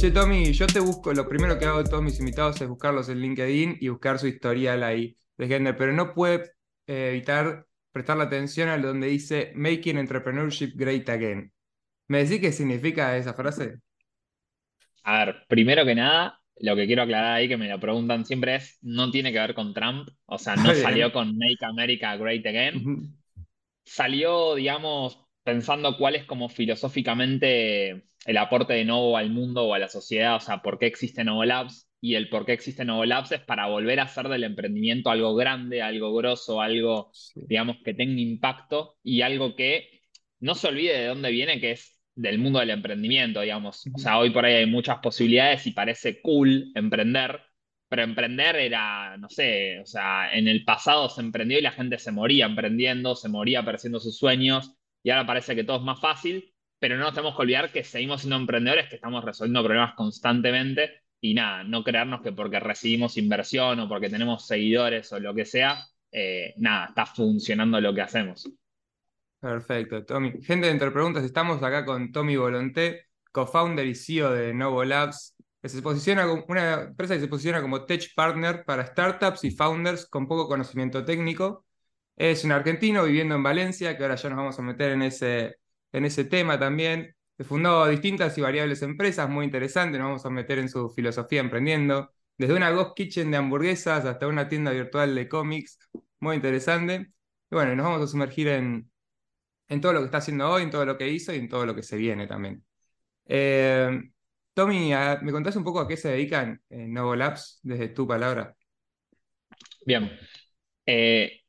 Che, Tommy, yo te busco, lo primero que hago de todos mis invitados es buscarlos en LinkedIn y buscar su historial ahí de gente, pero no puede eh, evitar prestar la atención a donde dice Making Entrepreneurship Great Again. ¿Me decís qué significa esa frase? A ver, primero que nada, lo que quiero aclarar ahí, que me lo preguntan siempre es, no tiene que ver con Trump, o sea, no salió con Make America Great Again, salió, digamos, pensando cuál es como filosóficamente el aporte de Novo al mundo o a la sociedad, o sea, por qué existe Novo Labs, y el por qué existe Novo Labs es para volver a hacer del emprendimiento algo grande, algo grosso, algo, digamos, que tenga impacto y algo que no se olvide de dónde viene, que es del mundo del emprendimiento, digamos. O sea, hoy por ahí hay muchas posibilidades y parece cool emprender, pero emprender era, no sé, o sea, en el pasado se emprendió y la gente se moría emprendiendo, se moría persiguiendo sus sueños y ahora parece que todo es más fácil, pero no nos tenemos que olvidar que seguimos siendo emprendedores, que estamos resolviendo problemas constantemente y nada, no creernos que porque recibimos inversión o porque tenemos seguidores o lo que sea, eh, nada, está funcionando lo que hacemos. Perfecto, Tommy. Gente de Entre Preguntas, estamos acá con Tommy Volonté, co-founder y CEO de Novo Labs, que se posiciona como una empresa que se posiciona como tech partner para startups y founders con poco conocimiento técnico. Es un argentino viviendo en Valencia, que ahora ya nos vamos a meter en ese, en ese tema también. Fundó distintas y variables empresas, muy interesantes, nos vamos a meter en su filosofía emprendiendo, desde una Ghost Kitchen de hamburguesas hasta una tienda virtual de cómics, muy interesante. Y bueno, nos vamos a sumergir en, en todo lo que está haciendo hoy, en todo lo que hizo y en todo lo que se viene también. Eh, Tommy, ¿me contás un poco a qué se dedican en Novo Labs desde tu palabra? Bien. Eh,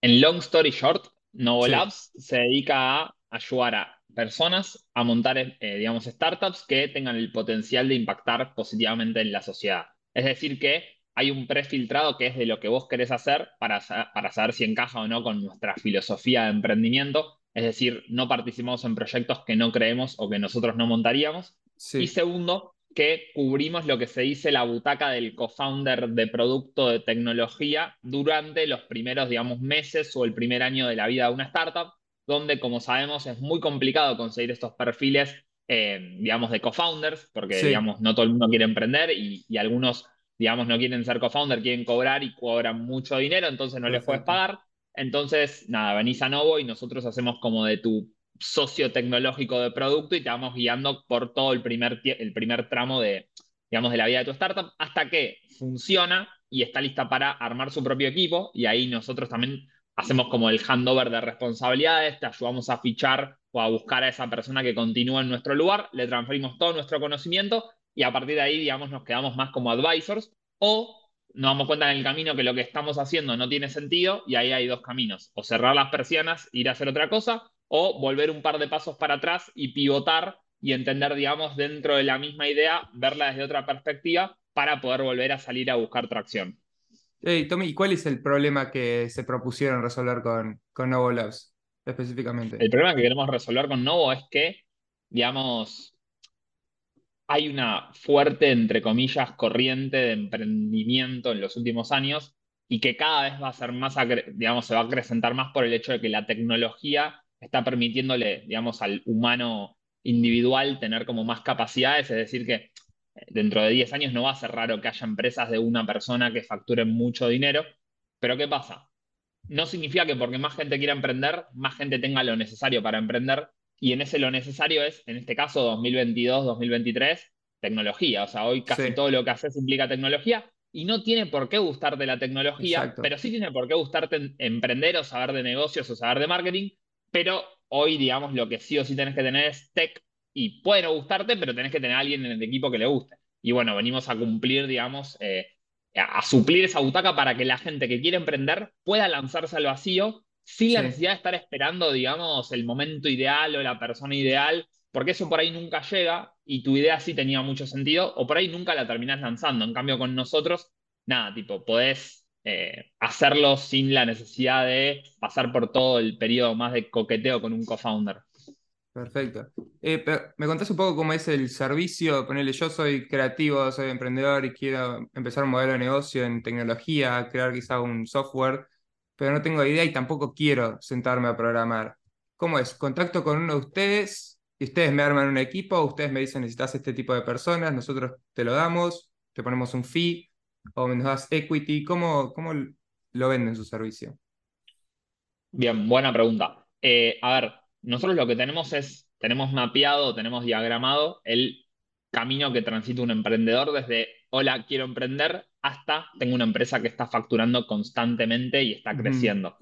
en long story short, Novo Labs se dedica a ayudar a personas a montar, eh, digamos, startups que tengan el potencial de impactar positivamente en la sociedad. Es decir, que hay un prefiltrado que es de lo que vos querés hacer para, para saber si encaja o no con nuestra filosofía de emprendimiento. Es decir, no participamos en proyectos que no creemos o que nosotros no montaríamos. Y segundo, que cubrimos lo que se dice la butaca del co-founder de producto de tecnología durante los primeros, digamos, meses o el primer año de la vida de una startup donde, como sabemos, es muy complicado conseguir estos perfiles, eh, digamos, de co-founders, porque, digamos, no todo el mundo quiere emprender y, algunos, digamos, no quieren ser co-founder, quieren cobrar y cobran mucho dinero, entonces no les puedes pagar. Entonces, nada, venís a Novo y nosotros hacemos como de tu socio tecnológico de producto y te vamos guiando por todo el primer, el primer tramo de, digamos, de la vida de tu startup hasta que funciona y está lista para armar su propio equipo y ahí nosotros también hacemos como el handover de responsabilidades, te ayudamos a fichar o a buscar a esa persona que continúa en nuestro lugar, le transferimos todo nuestro conocimiento y a partir de ahí, digamos, nos quedamos más como advisors o nos damos cuenta en el camino que lo que estamos haciendo no tiene sentido y ahí hay dos caminos, o cerrar las persianas, ir a hacer otra cosa o volver un par de pasos para atrás y pivotar y entender, digamos, dentro de la misma idea, verla desde otra perspectiva para poder volver a salir a buscar tracción. Hey, Tommy, ¿y cuál es el problema que se propusieron resolver con, con Novo Labs específicamente? El problema que queremos resolver con Novo es que, digamos, hay una fuerte, entre comillas, corriente de emprendimiento en los últimos años y que cada vez va a ser más, digamos, se va a acrecentar más por el hecho de que la tecnología está permitiéndole, digamos, al humano individual tener como más capacidades, es decir, que dentro de 10 años no va a ser raro que haya empresas de una persona que facturen mucho dinero, pero ¿qué pasa? No significa que porque más gente quiera emprender, más gente tenga lo necesario para emprender, y en ese lo necesario es, en este caso 2022, 2023, tecnología. O sea, hoy casi todo lo que haces implica tecnología, y no tiene por qué gustarte la tecnología, pero sí tiene por qué gustarte emprender o saber de negocios o saber de marketing, pero hoy, digamos, lo que sí o sí tenés que tener es tech y puede no gustarte, pero tenés que tener a alguien en el equipo que le guste. Y bueno, venimos a cumplir, digamos, eh, a suplir esa butaca para que la gente que quiere emprender pueda lanzarse al vacío sin la necesidad de estar esperando, digamos, el momento ideal o la persona ideal, porque eso por ahí nunca llega y tu idea sí tenía mucho sentido, o por ahí nunca la terminás lanzando. En cambio, con nosotros, nada, tipo, podés eh, hacerlo sin la necesidad de pasar por todo el periodo más de coqueteo con un co-founder. Perfecto. Eh, ¿Me contás un poco cómo es el servicio? Ponele, yo soy creativo, soy emprendedor y quiero empezar un modelo de negocio en tecnología, crear quizá un software, pero no tengo idea y tampoco quiero sentarme a programar. ¿Cómo es? ¿Contacto con uno de ustedes? y ustedes me arman un equipo, ustedes me dicen necesitas este tipo de personas, nosotros te lo damos, te ponemos un fee o nos das equity, ¿cómo, cómo lo venden su servicio? Bien, buena pregunta. Eh, a ver, nosotros lo que tenemos es, tenemos mapeado, tenemos diagramado el camino que transita un emprendedor desde hola, quiero emprender hasta tengo una empresa que está facturando constantemente y está creciendo.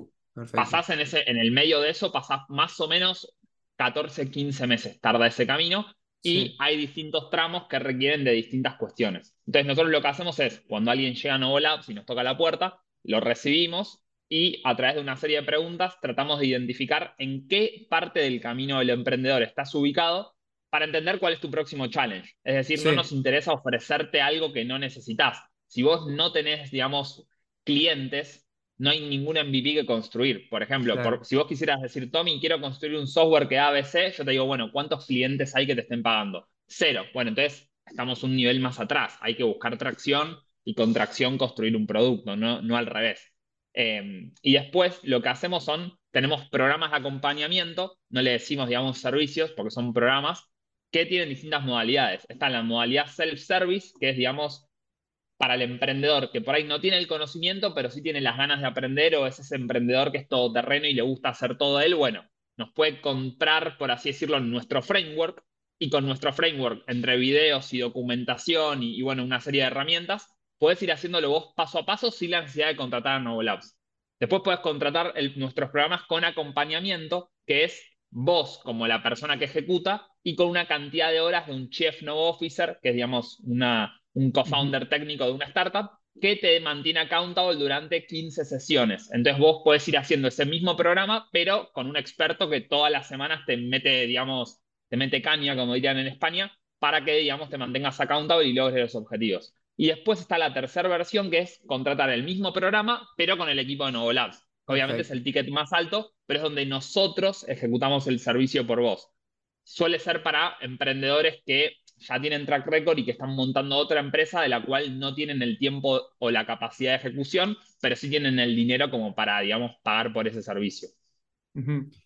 Pasás en, ese, en el medio de eso, pasás más o menos 14, 15 meses, tarda ese camino y hay distintos tramos que requieren de distintas cuestiones. Entonces nosotros lo que hacemos es, cuando alguien llega a Novo Labs y nos toca la puerta, lo recibimos y a través de una serie de preguntas tratamos de identificar en qué parte del camino del emprendedor estás ubicado para entender cuál es tu próximo challenge. Es decir, no nos interesa ofrecerte algo que no necesitas. Si vos no tenés, digamos, clientes, no hay ningún MVP que construir. Por ejemplo, si vos quisieras decir, Tommy, quiero construir un software que ABC, yo te digo, bueno, ¿cuántos clientes hay que te estén pagando? Cero. Bueno, entonces estamos un nivel más atrás. Hay que buscar tracción y con tracción construir un producto, no, no al revés. Em, y después lo que hacemos son, tenemos programas de acompañamiento, no le decimos, digamos, servicios, porque son programas que tienen distintas modalidades. Está la modalidad self-service, que es, digamos, para el emprendedor que por ahí no tiene el conocimiento, pero sí tiene las ganas de aprender, o es ese emprendedor que es todoterreno y le gusta hacer todo él, bueno, nos puede comprar, por así decirlo, nuestro framework, y con nuestro framework, entre videos y documentación y, bueno, una serie de herramientas, puedes ir haciéndolo vos paso a paso sin la necesidad de contratar a Novo Labs. Después puedes contratar nuestros programas con acompañamiento, que es vos como la persona que ejecuta y con una cantidad de horas de un Chief Novo Officer, que es, digamos, una, un co-founder técnico de una startup, que te mantiene accountable durante 15 sesiones. Entonces vos puedes ir haciendo ese mismo programa, pero con un experto que todas las semanas te mete, digamos, te mete caña, como dirían en España, para que, digamos, te mantengas accountable y logres los objetivos. Y después está la tercera versión, que es contratar el mismo programa, pero con el equipo de Novo Labs. Obviamente es el ticket más alto, pero es donde nosotros ejecutamos el servicio por vos. Suele ser para emprendedores que ya tienen track record y que están montando otra empresa de la cual no tienen el tiempo o la capacidad de ejecución, pero sí tienen el dinero como para, digamos, pagar por ese servicio.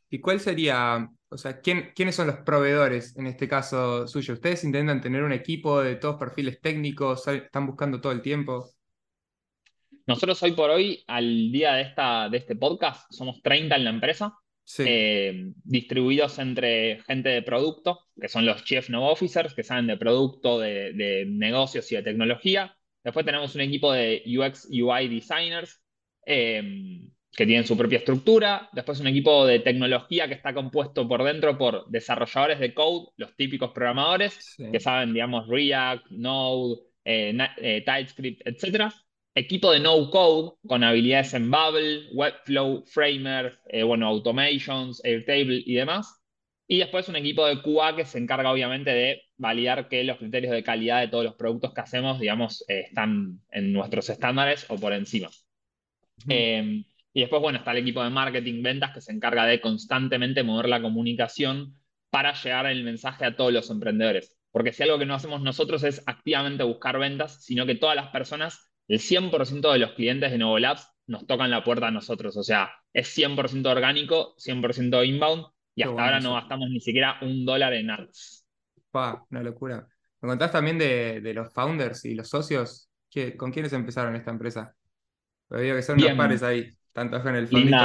¿Y cuál sería, o sea, quiénes son los proveedores en este caso suyo? ¿Ustedes intentan tener un equipo de todos perfiles técnicos? ¿Están buscando todo el tiempo? Nosotros hoy por hoy, al día de, esta, de este podcast, somos 30 en la empresa. Eh, distribuidos entre gente de producto, que son los Chief No Officers, que saben de producto, de, negocios y de tecnología. Después tenemos un equipo de UX, UI designers, eh, que tienen su propia estructura. Después un equipo de tecnología que está compuesto por dentro por desarrolladores de code, los típicos programadores, que saben, digamos, React, Node, eh, TypeScript, etc equipo de no code con habilidades en Bubble, Webflow, Framer, eh, bueno, automations, Airtable y demás. Y después un equipo de QA que se encarga obviamente de validar que los criterios de calidad de todos los productos que hacemos, digamos, eh, están en nuestros estándares o por encima. Em, y después, bueno, está el equipo de marketing, ventas, que se encarga de constantemente mover la comunicación para llegar el mensaje a todos los emprendedores. Porque si algo que no hacemos nosotros es activamente buscar ventas, sino que todas las personas el 100% de los clientes de Novo Labs nos tocan la puerta a nosotros. O sea, es 100% orgánico, 100% inbound y hasta ahora no gastamos ni siquiera un dólar en ads. Pa, una locura. ¿Me contás también de, los founders y los socios? ¿Con quiénes empezaron esta empresa? Veo que son dos pares ahí, tanto en el fondito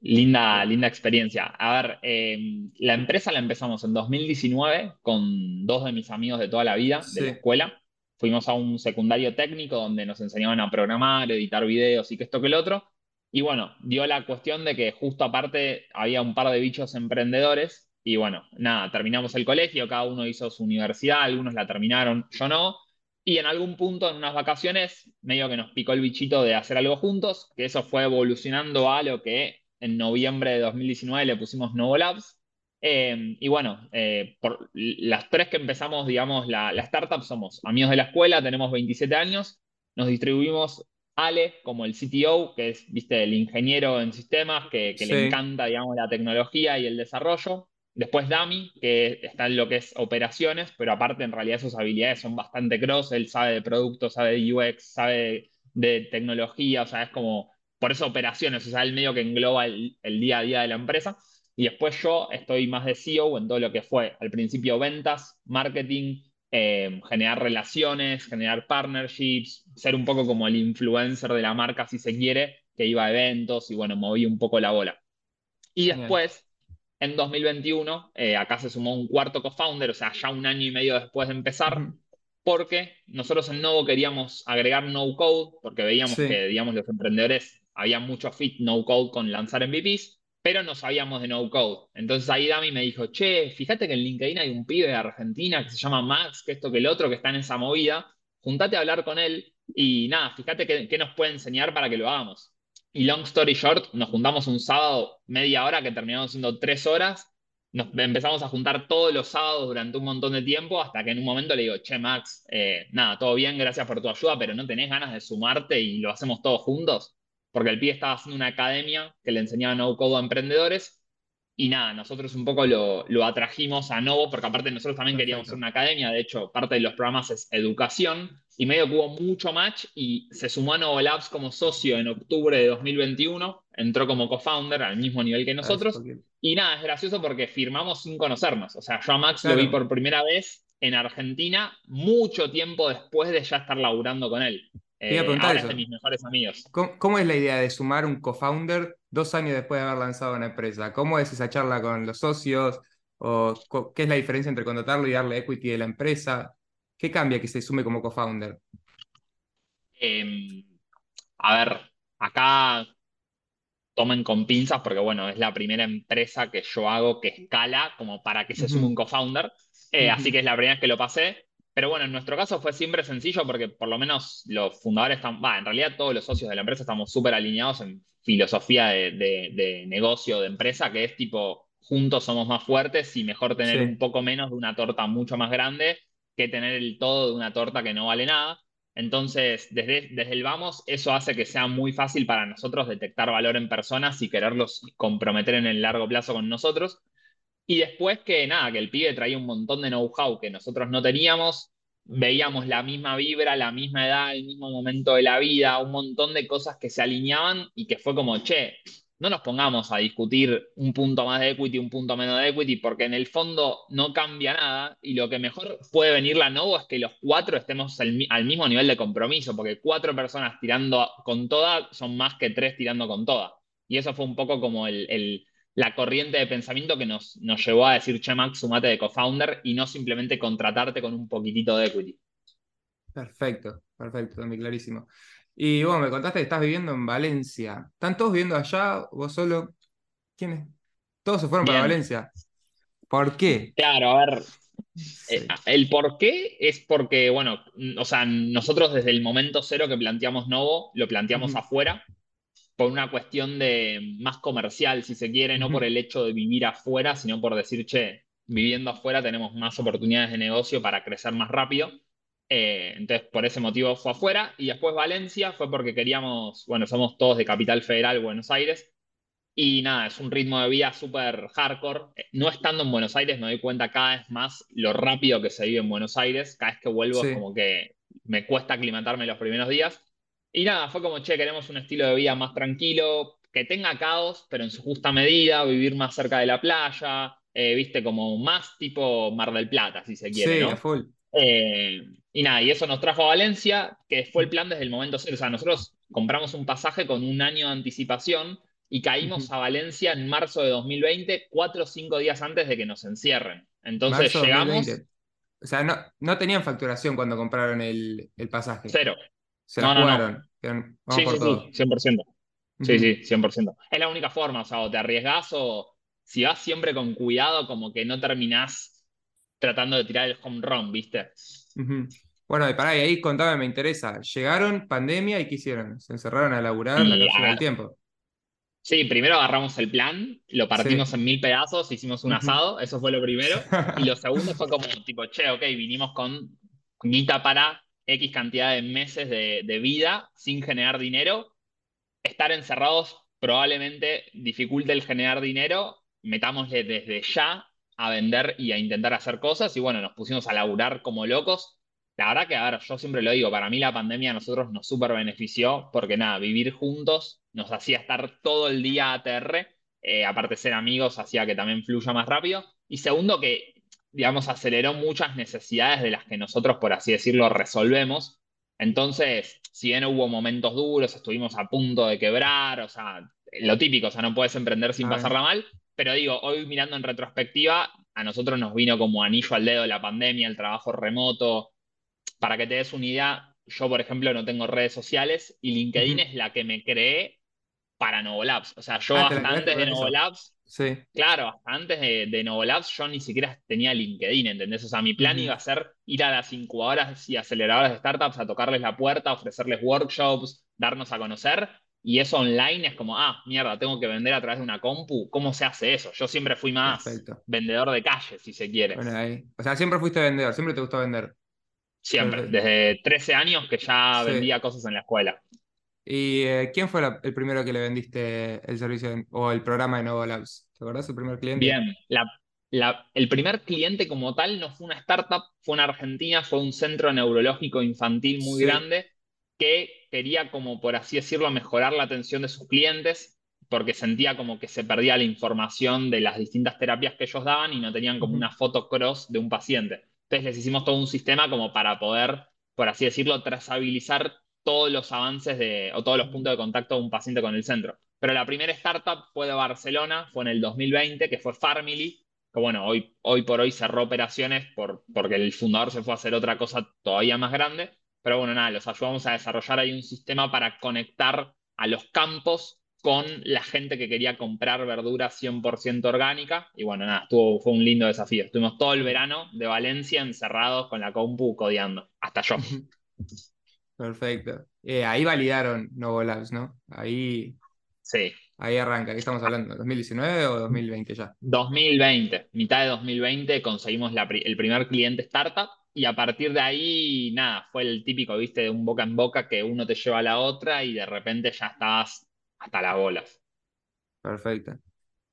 Linda, linda, experiencia. A ver, em, la empresa la empezamos en 2019 con dos de mis amigos de toda la vida de la escuela fuimos a un secundario técnico donde nos enseñaban a programar, editar videos y que esto que el otro. Y bueno, dio la cuestión de que justo aparte había un par de bichos emprendedores y bueno, nada, terminamos el colegio, cada uno hizo su universidad, algunos la terminaron, yo no. Y en algún punto, en unas vacaciones, medio que nos picó el bichito de hacer algo juntos, que eso fue evolucionando a lo que en noviembre de 2019 le pusimos Novo Labs, Em, y bueno, eh, por las tres que empezamos, digamos, la, startup somos amigos de la escuela, tenemos 27 años, nos distribuimos Ale como el CTO, que es, viste, el ingeniero en sistemas, que, le encanta, digamos, la tecnología y el desarrollo. Después Dami, que está en lo que es operaciones, pero aparte en realidad sus habilidades son bastante cross, él sabe de productos, sabe de UX, sabe de, tecnología, o sea, es como, por eso operaciones, o sea, el medio que engloba el, el día a día de la empresa. Y después yo estoy más de CEO en todo lo que fue al principio ventas, marketing, eh, generar relaciones, generar partnerships, ser un poco como el influencer de la marca si se quiere, que iba a eventos y bueno, moví un poco la bola. Y después, en 2021, eh, acá se sumó un cuarto co-founder, o sea, ya un año y medio después de empezar, porque nosotros en Novo queríamos agregar no code, porque veíamos que, digamos, los emprendedores había mucho fit no code con lanzar MVPs, pero no sabíamos de no code. Entonces ahí Dami me dijo, che, fíjate que en LinkedIn hay un pibe de Argentina que se llama Max, que esto que el otro, que está en esa movida, juntate a hablar con él y nada, fíjate qué, nos puede enseñar para que lo hagamos. Y long story short, nos juntamos un sábado media hora que terminamos siendo tres horas nos empezamos a juntar todos los sábados durante un montón de tiempo hasta que en un momento le digo, che, Max, eh, nada, todo bien, gracias por tu ayuda, pero ¿no tenés ganas de sumarte y lo hacemos todos juntos? Porque el pie estaba haciendo una academia que le enseñaba no code a emprendedores y nada, nosotros un poco lo, lo atrajimos a Novo, porque aparte nosotros también queríamos ser una academia, de hecho, parte de los programas es educación, y medio que hubo mucho match y se sumó a Novo Labs como socio en octubre de 2021, entró como co-founder al mismo nivel que nosotros, y nada, es gracioso porque firmamos sin conocernos, o sea, yo a Max lo vi por primera vez en Argentina mucho tiempo después de ya estar laburando con él. Eh, ahora es de mis mejores amigos. ¿Cómo, es la idea de sumar un co-founder dos años después de haber lanzado una empresa? ¿Cómo es esa charla con los socios? ¿O qué es la diferencia entre contratarlo y darle equity de la empresa? ¿Qué cambia que se sume como co-founder? Em, a ver, acá tomen con pinzas porque, bueno, es la primera empresa que yo hago que escala como para que se sume un co-founder. Eh, así que es la primera vez que lo pasé. Pero bueno, en nuestro caso fue siempre sencillo porque por lo menos los fundadores están, en realidad todos los socios de la empresa estamos súper alineados en filosofía de, negocio, de empresa, que es tipo, juntos somos más fuertes y mejor tener un poco menos de una torta mucho más grande que tener el todo de una torta que no vale nada. Entonces, desde, desde el vamos, eso hace que sea muy fácil para nosotros detectar valor en personas y quererlos comprometer en el largo plazo con nosotros. Y después que nada, que el pibe traía un montón de know-how que nosotros no teníamos, veíamos la misma vibra, la misma edad, el mismo momento de la vida, un montón de cosas que se alineaban y que fue como, che, no nos pongamos a discutir un punto más de equity, un punto menos de equity, porque en el fondo no cambia nada y lo que mejor puede venir la Novo es que los cuatro estemos al, mismo nivel de compromiso, porque cuatro personas tirando con toda son más que tres tirando con toda. Y eso fue un poco como el la corriente de pensamiento que nos, nos llevó a decir, che, Max, sumate de co-founder y no simplemente contratarte con un poquitito de equity. Perfecto, perfecto, también clarísimo. Y bueno, me contaste que estás viviendo en Valencia. ¿Están todos viviendo allá? ¿Vos solo? ¿Quiénes? Todos se fueron para Valencia. ¿Por qué? Claro, a ver. Eh, el por qué es porque, bueno, o sea, nosotros desde el momento cero que planteamos Novo, lo planteamos afuera por una cuestión de más comercial, si se quiere, no por el hecho de vivir afuera, sino por decir, che, viviendo afuera tenemos más oportunidades de negocio para crecer más rápido. Eh, entonces, por ese motivo fue afuera. Y después Valencia fue porque queríamos, bueno, somos todos de Capital Federal, Buenos Aires. Y nada, es un ritmo de vida súper hardcore. Eh, no estando en Buenos Aires me doy cuenta cada vez más lo rápido que se vive en Buenos Aires. Cada vez que vuelvo es como que me cuesta aclimatarme los primeros días. Y nada, fue como, che, queremos un estilo de vida más tranquilo, que tenga caos, pero en su justa medida, vivir más cerca de la playa, eh, viste, como más tipo Mar del Plata, si se quiere. Sí, full. Eh, y nada, y eso nos trajo a Valencia, que fue el plan desde el momento cero. O sea, nosotros compramos un pasaje con un año de anticipación y caímos a Valencia en marzo de 2020, cuatro o cinco días antes de que nos encierren. Entonces llegamos. O sea, no, no, tenían facturación cuando compraron el, el pasaje. Cero. Se la jugaron. sí, sí, sí, 100%. Sí, sí, 100%. Es la única forma, o sea, o te arriesgas o si vas siempre con cuidado, como que no terminás tratando de tirar el home run, ¿viste? Bueno, y pará, y ahí contame, me interesa. Llegaron, pandemia, ¿y qué hicieron? ¿Se encerraron a laburar la cápsula del tiempo? Sí, primero agarramos el plan, lo partimos en mil pedazos, hicimos un asado, eso fue lo primero. y lo segundo fue como, tipo, che, ok, vinimos con guita para X cantidad de meses de, vida sin generar dinero, estar encerrados probablemente dificulte el generar dinero, metámosle desde ya a vender y a intentar hacer cosas y bueno, nos pusimos a laburar como locos. La verdad que, a yo siempre lo digo, para mí la pandemia a nosotros nos súper benefició porque nada, vivir juntos nos hacía estar todo el día ATR eh, aparte ser amigos hacía que también fluya más rápido. Y segundo, que, digamos, aceleró muchas necesidades de las que nosotros, por así decirlo, resolvemos. Entonces, si bien hubo momentos duros, estuvimos a punto de quebrar, o sea, lo típico, o sea, no puedes emprender sin pasarla mal, pero digo, hoy mirando en retrospectiva, a nosotros nos vino como anillo al dedo la pandemia, el trabajo remoto. Para que te des una idea, yo, por ejemplo, no tengo redes sociales y LinkedIn es la que me creé para Novolabs. O sea, yo Ah, hasta antes de Novolabs, Sí, claro, hasta antes de, de Novolabs, yo ni siquiera tenía LinkedIn, ¿entendés? O sea, mi plan iba a ser ir a las incubadoras y aceleradoras de startups a tocarles la puerta, ofrecerles workshops, darnos a conocer. Y eso online es como, ah, mierda, tengo que vender a través de una compu. ¿Cómo se hace eso? Yo siempre fui más perfecto. vendedor de calle, si se quiere. Bueno, ahí. O sea, siempre fuiste vendedor, siempre te gustó vender. Siempre, desde 13 años que ya Sí. vendía cosas en la escuela. ¿Y eh, quién fue la- el primero que le vendiste el servicio de- o el programa de Novo Labs? ¿Te acordás el primer cliente? Bien, la, la- el primer cliente como tal no fue una startup, fue en Argentina, fue un centro neurológico infantil muy Sí. grande que quería, como por así decirlo, mejorar la atención de sus clientes porque sentía como que se perdía la información de las distintas terapias que ellos daban y no tenían como una foto cross de un paciente. Entonces les hicimos todo un sistema como para poder, por así decirlo, trazabilizar todos los avances de, o todos los puntos de contacto de un paciente con el centro. Pero la primera startup fue de Barcelona, fue en el 2020, que fue Farmily, que bueno, hoy, hoy por hoy cerró operaciones por, porque el fundador se fue a hacer otra cosa todavía más grande. Pero bueno, nada, los ayudamos a desarrollar ahí un sistema para conectar a los campos con la gente que quería comprar verdura 100% orgánica. Y bueno, nada, fue un lindo desafío. Estuvimos todo el verano de Valencia encerrados con la compu codeando, hasta yo. Perfecto. Eh, ahí validaron Novo Labs, ¿no? Ahí, Sí, ahí arranca. ¿Qué estamos hablando? ¿2019 o 2020 ya? 2020, mitad de 2020 conseguimos la pri- el primer cliente startup y a partir de ahí, nada, fue el típico, viste, de un boca en boca que uno te lleva a la otra y de repente ya estabas hasta las bolas. Perfecto.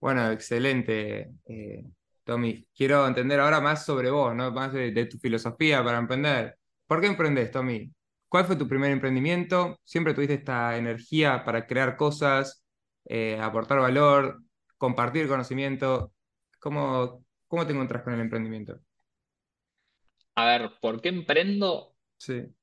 Bueno, excelente, eh, Tommy. Quiero entender ahora más sobre vos, ¿no? Más de, de tu filosofía para emprender. ¿Por qué emprendés, Tommy? ¿Cuál fue tu primer emprendimiento? ¿Siempre tuviste esta energía para crear cosas, eh, aportar valor, compartir conocimiento? ¿Cómo, cómo te encontrás con el emprendimiento? A ver, ¿por qué emprendo? Sí.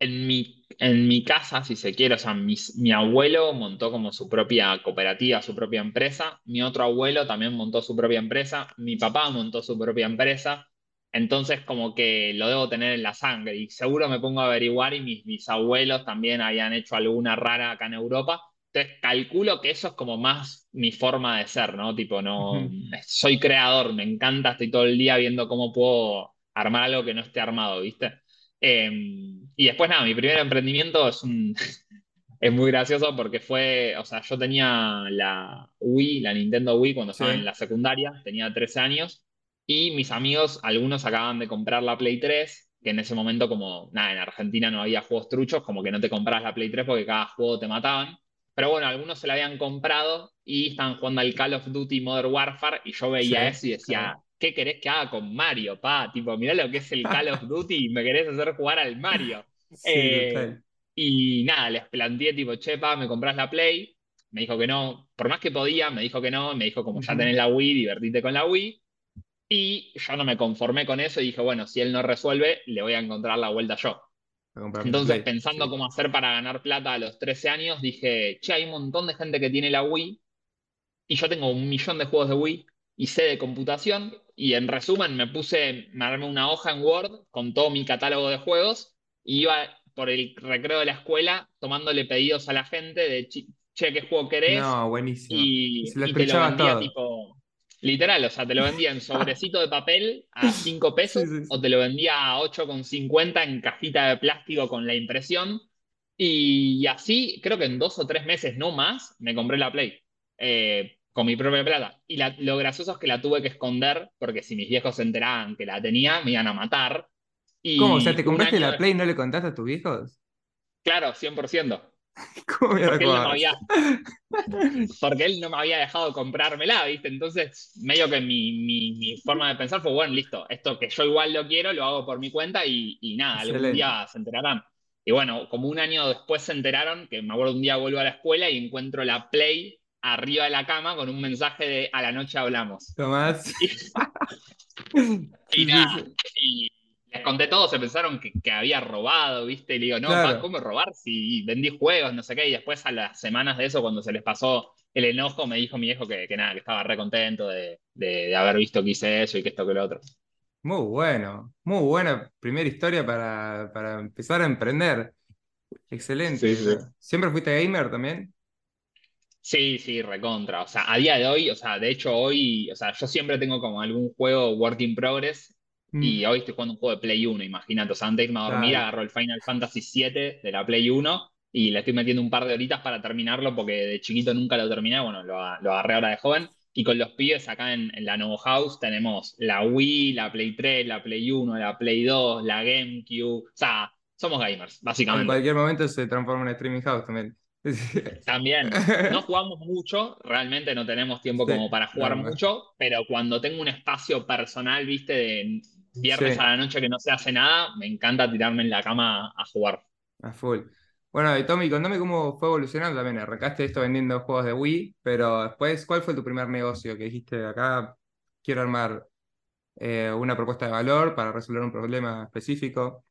En mi, en mi casa, si se quiere, o sea, mis- mi abuelo montó como su propia cooperativa, su propia empresa, mi otro abuelo también montó su propia empresa, mi papá montó su propia empresa, entonces como que lo debo tener en la sangre y seguro me pongo a averiguar y mis bisabuelos también habían hecho alguna rara acá en Europa, entonces calculo que eso es como más mi forma de ser, ¿no? Tipo, no, soy creador, me encanta, estoy todo el día viendo cómo puedo armar algo que no esté armado, ¿viste? Eh, y después nada, mi primer emprendimiento es un... Es muy gracioso porque fue, o sea, yo tenía la Wii, la Nintendo Wii cuando estaba Sí. en la secundaria, tenía 13 años, y mis amigos, algunos acaban de comprar la Play 3, que en ese momento como, nada, en Argentina no había juegos truchos, como que no te compras la Play 3 porque cada juego te mataban. Pero bueno, algunos se la habían comprado y estaban jugando al Call of Duty Modern Warfare y yo veía Sí, eso y decía, claro. ¿qué querés que haga con Mario, pa? Tipo, mirá lo que es el Call of Duty y me querés hacer jugar al Mario. Sí, Eh, y nada, les planteé tipo, chepa, ¿me compras la Play? Me dijo que no, por más que podía, me dijo que no, me dijo como ya tenés la Wii, divertite con la Wii. Y yo no me conformé con eso y dije, bueno, si él no resuelve, le voy a encontrar la vuelta yo. Entonces, pensando Sí. cómo hacer para ganar plata a los 13 años, dije, che, hay un montón de gente que tiene la Wii y yo tengo un millón de juegos de Wii y sé de computación y en resumen me puse, me armé una hoja en Word con todo mi catálogo de juegos y iba por el recreo de la escuela tomándole pedidos a la gente de, "Chi- che, ¿qué juego querés? No, buenísimo. Y Y, se lo y te lo escrachabas vendía todo. tipo, literal, o sea, te lo vendía en sobrecito de papel a 5 Sí, pesos sí, sí. o te lo vendía a 8,50 en cajita de plástico con la impresión. Y, así, creo que en dos o tres meses, no más, me compré la Play eh, con mi propia plata. Y la- lo gracioso es que la tuve que esconder porque si mis viejos se enteraban que la tenía, me iban a matar. ¿Cómo? O sea, ¿te compraste la Play y no le contaste a tus viejos? Claro, 100%. ¿Cómo mierda Porque él no me había, porque él no me había dejado comprármela, ¿viste? Entonces, medio que mi, mi- mi forma de pensar fue, bueno, listo, esto que yo igual lo quiero, lo hago por mi cuenta y, y nada, algún Excelente. día se enterarán. Y bueno, como un año después se enteraron, que me acuerdo un día vuelvo a la escuela y encuentro la Play arriba de la cama con un mensaje de a la noche hablamos. Tomás. Y, nada, y les conté todo, se pensaron que, que, había robado, ¿viste? Y le digo, no, ¿cómo robar si vendí juegos, no sé qué? Y después a las semanas de eso, cuando se les pasó el enojo, me dijo mi viejo que, que nada, que estaba re contento de, de, haber visto que hice eso y que esto que lo otro. Muy bueno, muy buena primera historia para, para empezar a emprender. Excelente. ¿Siempre fuiste gamer también? Sí, sí, recontra. O sea, a día de hoy, o sea, de hecho hoy, o sea, yo siempre tengo como algún juego work in progress y mm. hoy estoy jugando un juego de Play 1, imagínate. O sea, antes de irme a dormir agarro el Final Fantasy VII de la Play 1 y le estoy metiendo un par de horitas para terminarlo porque de chiquito nunca lo terminé, bueno, lo, agarré ahora de joven. Y con los pibes acá en, la Novo House tenemos la Wii, la Play 3, la Play 1, la Play 2, la GameCube. O sea, somos gamers, básicamente. En cualquier momento se transforma en streaming house también. También, no jugamos mucho, realmente no tenemos tiempo como para jugar mucho, pero cuando tengo un espacio personal, viste, de viernes a la noche que no se hace nada, me encanta tirarme en la cama a jugar. A full. Bueno, y Tommy, contame cómo fue evolucionando también. Arrancaste esto vendiendo juegos de Wii, pero después, ¿cuál fue tu primer negocio que dijiste acá? Quiero armar eh, una propuesta de valor para resolver un problema específico.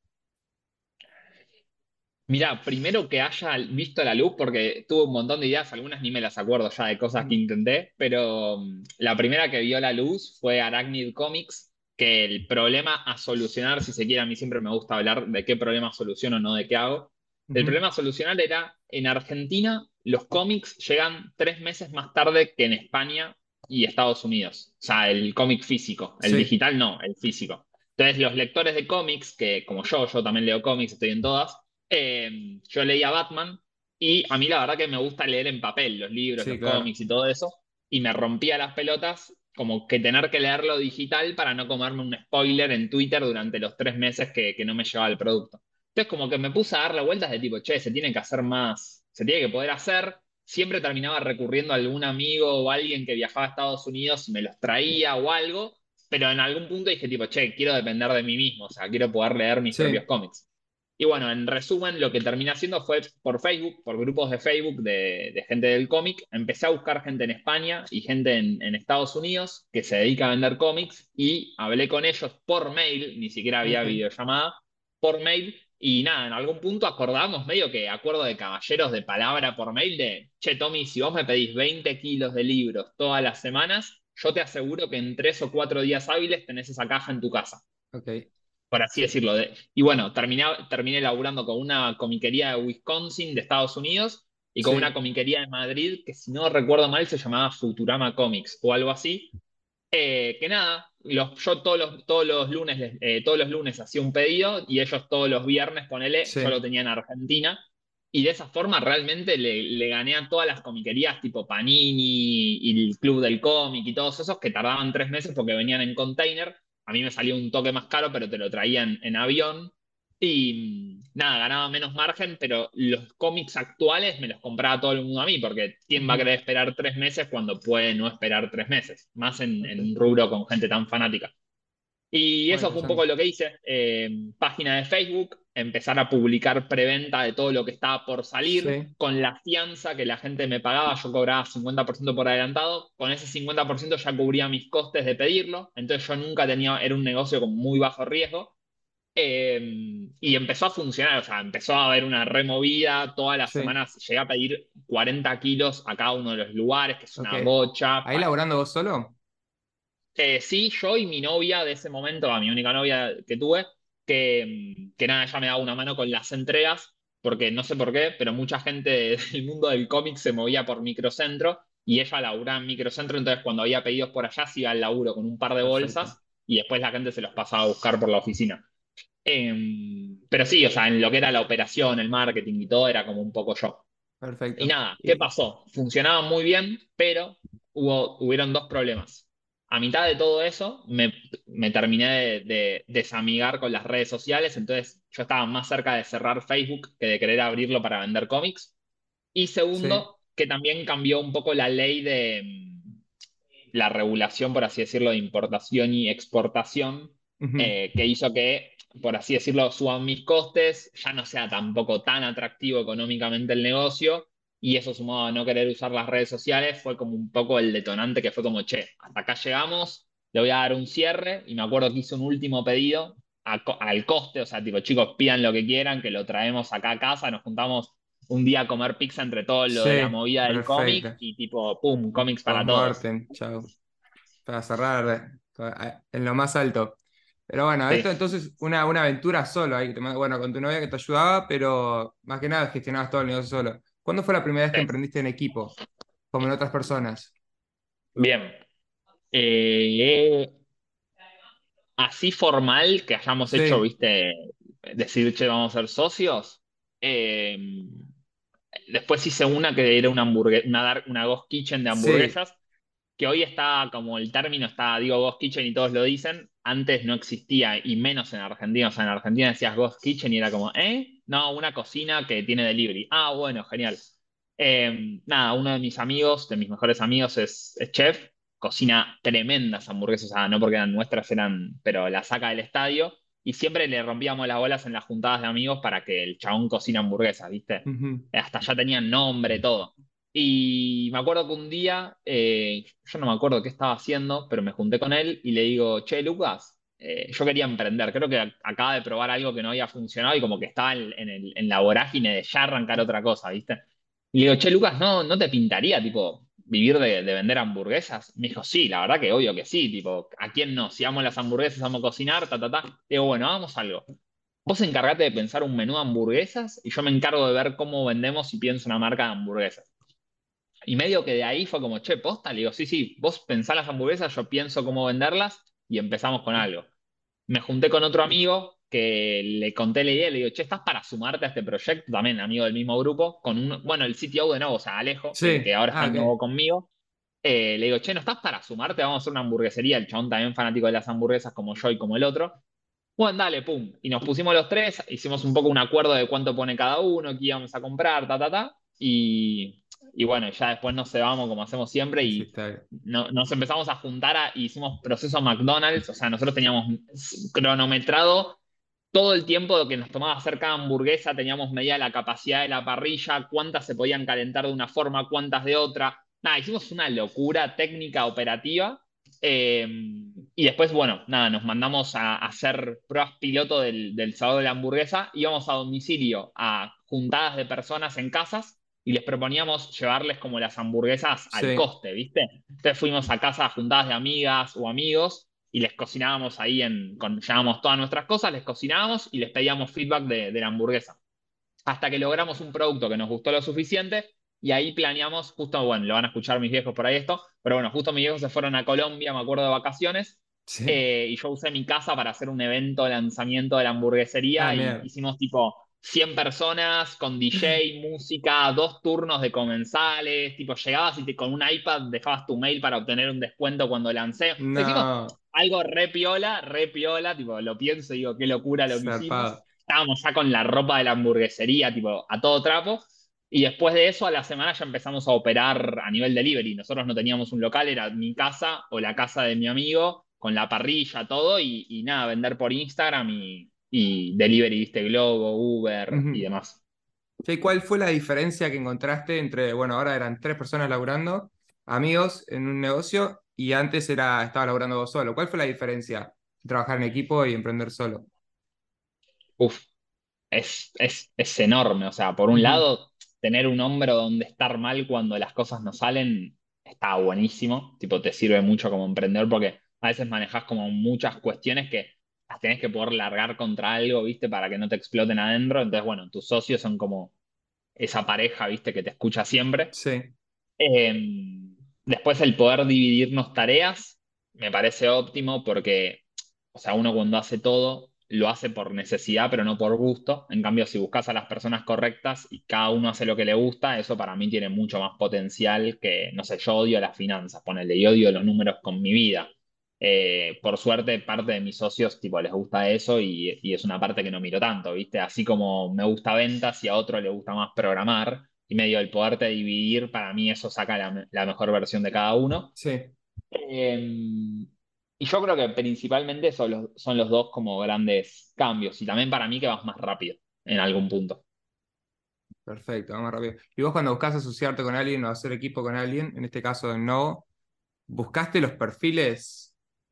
Mira, primero que haya visto la luz, porque tuve un montón de ideas, algunas ni me las acuerdo ya de cosas que intenté, pero mm, la primera que vio la luz fue Arachnid Comics, que el problema a solucionar, si se quiere, a mí siempre me gusta hablar de qué problema soluciono, no de qué hago. El problema a solucionar era, en Argentina, los cómics llegan tres meses más tarde que en España y Estados Unidos. O sea, el cómic físico, el digital no, el físico. Entonces, los lectores de cómics, que como yo, yo también leo cómics, estoy en todas, eh, yo leía Batman y a mí la verdad que me gusta leer en papel los libros, los cómics y todo eso, y me rompía las pelotas como que tener que leerlo digital para no comerme un spoiler en Twitter durante los tres meses que, no me llevaba el producto. Entonces como que me puse a darle vueltas de tipo, che, se tiene que hacer más, se tiene que poder hacer. Siempre terminaba recurriendo a algún amigo o alguien que viajaba a Estados Unidos y me los traía o algo, pero en algún punto dije tipo, che, quiero depender de mí mismo, o sea, quiero poder leer mis propios cómics. Y bueno, en resumen, lo que terminé haciendo fue por Facebook, por grupos de Facebook de, gente del cómic, empecé a buscar gente en España y gente en, Estados Unidos que se dedica a vender cómics y hablé con ellos por mail, ni siquiera había videollamada, por mail. Y nada, en algún punto acordamos, medio que acuerdo de caballeros de palabra por mail de, che, Tommy, si vos me pedís 20 kilos de libros todas las semanas, yo te aseguro que en tres o cuatro días hábiles tenés esa caja en tu casa. Okay por así decirlo. y bueno, terminé, terminé laburando con una comiquería de Wisconsin, de Estados Unidos, y con una comiquería de Madrid, que si no recuerdo mal se llamaba Futurama Comics o algo así. Eh, que nada, los, yo todos los, todos los lunes eh, todos los lunes hacía un pedido y ellos todos los viernes, ponele, yo lo tenía en Argentina. Y de esa forma realmente le, le, gané a todas las comiquerías tipo Panini y el Club del Cómic y todos esos que tardaban tres meses porque venían en container a mí me salió un toque más caro, pero te lo traían en avión. Y nada, ganaba menos margen, pero los cómics actuales me los compraba todo el mundo a mí, porque ¿quién va a querer esperar tres meses cuando puede no esperar tres meses? Más en, en un rubro con gente tan fanática. Y eso fue un poco lo que hice. Eh, página de Facebook, empezar a publicar preventa de todo lo que estaba por salir, con la fianza que la gente me pagaba, yo cobraba 50% por adelantado, con ese 50% ya cubría mis costes de pedirlo, entonces yo nunca tenía, era un negocio con muy bajo riesgo. Eh, y empezó a funcionar, o sea, empezó a haber una removida, todas las semanas llegué a pedir 40 kilos a cada uno de los lugares, que es una bocha. ¿Ahí laburando vos solo? Eh, sí, yo y mi novia de ese momento, a mi única novia que tuve, que, que nada, ella me daba una mano con las entregas, porque no sé por qué, pero mucha gente del mundo del cómic se movía por microcentro y ella laburaba en microcentro, entonces cuando había pedidos por allá se iba al laburo con un par de bolsas y después la gente se los pasaba a buscar por la oficina. Em, pero sí, o sea, en lo que era la operación, el marketing y todo, era como un poco yo. Perfecto. Y nada, ¿qué pasó? Funcionaba muy bien, pero hubo, hubieron dos problemas a mitad de todo eso me, terminé de, desamigar con las redes sociales, entonces yo estaba más cerca de cerrar Facebook que de querer abrirlo para vender cómics. Y segundo, que también cambió un poco la ley de mm, la regulación, por así decirlo, de importación y exportación, eh, que hizo que, por así decirlo, suban mis costes, ya no sea tampoco tan atractivo económicamente el negocio y eso sumado a no querer usar las redes sociales fue como un poco el detonante que fue como, che, hasta acá llegamos, le voy a dar un cierre y me acuerdo que hice un último pedido al coste, o sea, tipo, chicos, pidan lo que quieran, que lo traemos acá a casa, nos juntamos un día a comer pizza entre todos lo de la movida del cómic y tipo, pum, cómics para todos. chao. Para cerrar eh, en lo más alto. Pero bueno, esto entonces una, una aventura solo ahí, bueno, con tu novia que te ayudaba, pero más que nada gestionabas todo el negocio solo. ¿Cuándo fue la primera vez que emprendiste en equipo, como en otras personas? Bien. Eh, así formal que hayamos hecho, viste, decir, che, vamos a ser socios. Eh, después hice una que era una hamburguesa, una, una Ghost Kitchen de hamburguesas, que hoy está como el término está, digo Ghost Kitchen y todos lo dicen, antes no existía y menos en Argentina, o sea, en Argentina decías Ghost Kitchen y era como, ¿eh? No, una cocina que tiene delivery. Ah, bueno, genial. Eh, nada, uno de mis amigos, de mis mejores amigos es, chef, cocina tremendas hamburguesas, o sea, no porque eran nuestras, eran, pero la saca del estadio y siempre le rompíamos las bolas en las juntadas de amigos para que el chabón cocina hamburguesas, ¿viste? Hasta ya tenían nombre, todo. Y me acuerdo que un día, eh, yo no me acuerdo qué estaba haciendo, pero me junté con él y le digo, che, Lucas, eh, yo quería emprender, creo que acaba de probar algo que no había funcionado y como que estaba en, la vorágine de ya arrancar otra cosa, ¿viste? Y le digo, che, Lucas, ¿no, no te pintaría, tipo, vivir de, vender hamburguesas? Me dijo, sí, la verdad que obvio que sí, tipo, ¿a quién no? Si amo las hamburguesas, amo cocinar, ta, ta, ta. Digo, bueno, vamos algo. Vos encargate de pensar un menú de hamburguesas y yo me encargo de ver cómo vendemos y pienso una marca de hamburguesas. Y medio que de ahí fue como, che, posta, le digo, sí, sí, vos pensás las hamburguesas, yo pienso cómo venderlas y empezamos con algo. Me junté con otro amigo que le conté la idea, le digo, che, ¿estás para sumarte a este proyecto? También amigo del mismo grupo, con un, bueno, el CTO de nuevo, o sea, Alejo, que ahora está ah, nuevo conmigo. Eh, le digo, che, ¿no estás para sumarte? Vamos a hacer una hamburguesería. El chabón también fanático de las hamburguesas como yo y como el otro. Bueno, dale, pum. Y nos pusimos los tres, hicimos un poco un acuerdo de cuánto pone cada uno, qué íbamos a comprar, ta, ta, ta. Y, y bueno, ya después nos cebamos como hacemos siempre y nos empezamos a juntar a, hicimos proceso McDonald's, o sea, nosotros teníamos cronometrado todo el tiempo que nos tomaba hacer cada hamburguesa, teníamos medida la capacidad de la parrilla, cuántas se podían calentar de una forma, cuántas de otra. Nada, hicimos una locura técnica operativa. Em, y después, bueno, nada, nos mandamos a, hacer pruebas piloto del, del sábado de la hamburguesa. Íbamos a domicilio a juntadas de personas en casas y les proponíamos llevarles como las hamburguesas al coste, ¿viste? Entonces fuimos a casa juntadas de amigas o amigos y les cocinábamos ahí, en, con, llevábamos todas nuestras cosas, les cocinábamos y les pedíamos feedback de, la hamburguesa. Hasta que logramos un producto que nos gustó lo suficiente y ahí planeamos, justo, bueno, lo van a escuchar mis viejos por ahí esto, pero bueno, justo mis viejos se fueron a Colombia, me acuerdo de vacaciones, eh, y yo usé mi casa para hacer un evento de lanzamiento de la hamburguesería ah, y hicimos tipo 100 personas con DJ, música, dos turnos de comensales, tipo llegabas y te, con un iPad dejabas tu mail para obtener un descuento cuando lancé. algo re piola, re piola, tipo lo pienso y digo, qué locura lo que hicimos. Estábamos ya con la ropa de la hamburguesería, tipo a todo trapo. Y después de eso, a la semana ya empezamos a operar a nivel delivery. Nosotros no teníamos un local, era mi casa o la casa de mi amigo, con la parrilla, todo, y, y nada, vender por Instagram y, y delivery, viste, Globo, Uber y demás. ¿Cuál fue la diferencia que encontraste entre, bueno, ahora eran tres personas laburando, amigos en un negocio, y antes era, estaba laburando vos solo? ¿Cuál fue la diferencia trabajar en equipo y emprender solo? Uf, es, es, enorme. O sea, por un lado, tener un hombro donde estar mal cuando las cosas no salen está buenísimo. Tipo, te sirve mucho como emprendedor porque a veces manejas como muchas cuestiones que las tenés que poder largar contra algo, ¿viste? Para que no te exploten adentro. Entonces, bueno, tus socios son como esa pareja, ¿viste? Que te escucha siempre. Sí. Em, después el poder dividirnos tareas me parece óptimo porque, o sea, uno cuando hace todo lo hace por necesidad, pero no por gusto. En cambio, si buscas a las personas correctas y cada uno hace lo que le gusta, eso para mí tiene mucho más potencial que, no sé, yo odio las finanzas, ponele, yo odio los números con mi vida eh, por suerte, parte de mis socios tipo, les gusta eso y, es una parte que no miro tanto, ¿viste? Así como me gusta ventas y a otro le gusta más programar y medio el poderte dividir, para mí eso saca la, mejor versión de cada uno. Sí. Em, y yo creo que principalmente son los, son los dos como grandes cambios y también para mí que vas más rápido en algún punto. Perfecto, vamos rápido. Y vos cuando buscas asociarte con alguien o hacer equipo con alguien, en este caso Novo, ¿buscaste los perfiles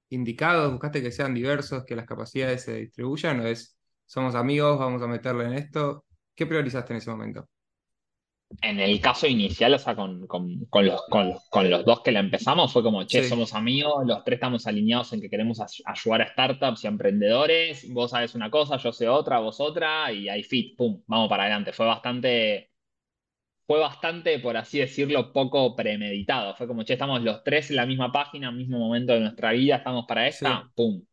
indicados? ¿Buscaste que sean diversos, que las capacidades se distribuyan? ¿O es, somos amigos, vamos a meterle en esto? ¿Qué priorizaste en ese momento? En el caso inicial, o sea, con, con, con, los, con, los dos que la empezamos, fue como, che, Sí. somos amigos, los tres estamos alineados en que queremos ay- ayudar a startups y a emprendedores, vos sabes una cosa, yo sé otra, vos otra, y ahí fit, pum, vamos para adelante. Fue bastante, fue bastante, por así decirlo, poco premeditado. Fue como, che, estamos los tres en la misma página, mismo momento de nuestra vida, estamos para esta, Sí, pum.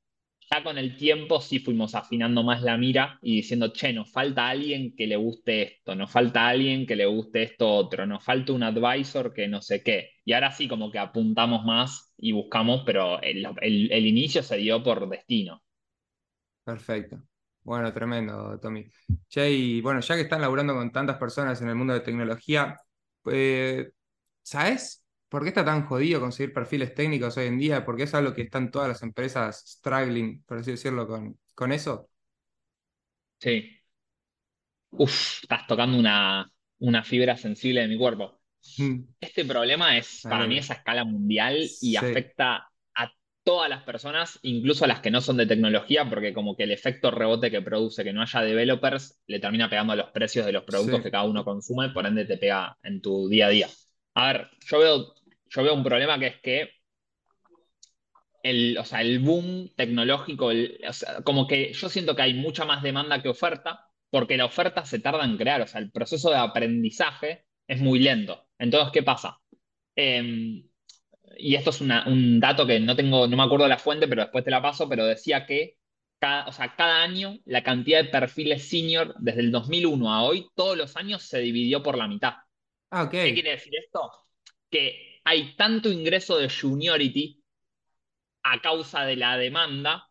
Ya con el tiempo sí fuimos afinando más la mira y diciendo, che, nos falta alguien que le guste esto, nos falta alguien que le guste esto otro, nos falta un advisor que no sé qué. Y ahora sí como que apuntamos más y buscamos, pero el, el- el inicio se dio por destino. perfecto. Bueno, tremendo, Tommy. Che, y bueno, ya que están laburando con tantas personas en el mundo de tecnología, eh, ¿sabes por qué está tan jodido conseguir perfiles técnicos hoy en día? Porque es algo que están todas las empresas struggling, por así decirlo, con, con eso. Sí. Uf, estás tocando una, una fibra sensible de mi cuerpo. Este problema es, para mí, es a escala mundial y Sí, afecta todas las personas, incluso las que no son de tecnología, porque como que el efecto rebote que produce que no haya developers le termina pegando a los precios de los productos sí, que cada uno consume, por ende te pega en tu día a día. A ver, yo veo, yo veo un problema que es que el, o sea, el boom tecnológico, el- o sea, como que yo siento que hay mucha más demanda que oferta, porque la oferta se tarda en crear, o sea, el proceso de aprendizaje es muy lento. Entonces, ¿qué pasa? Eh, y esto es una- un dato que no tengo, no me acuerdo la fuente, pero después te la paso, pero decía que cada, o sea, cada año la cantidad de perfiles senior desde el 2001 a hoy, todos los años se dividió por la mitad. Ah, ¿Qué quiere decir esto? Que hay tanto ingreso de juniority a causa de la demanda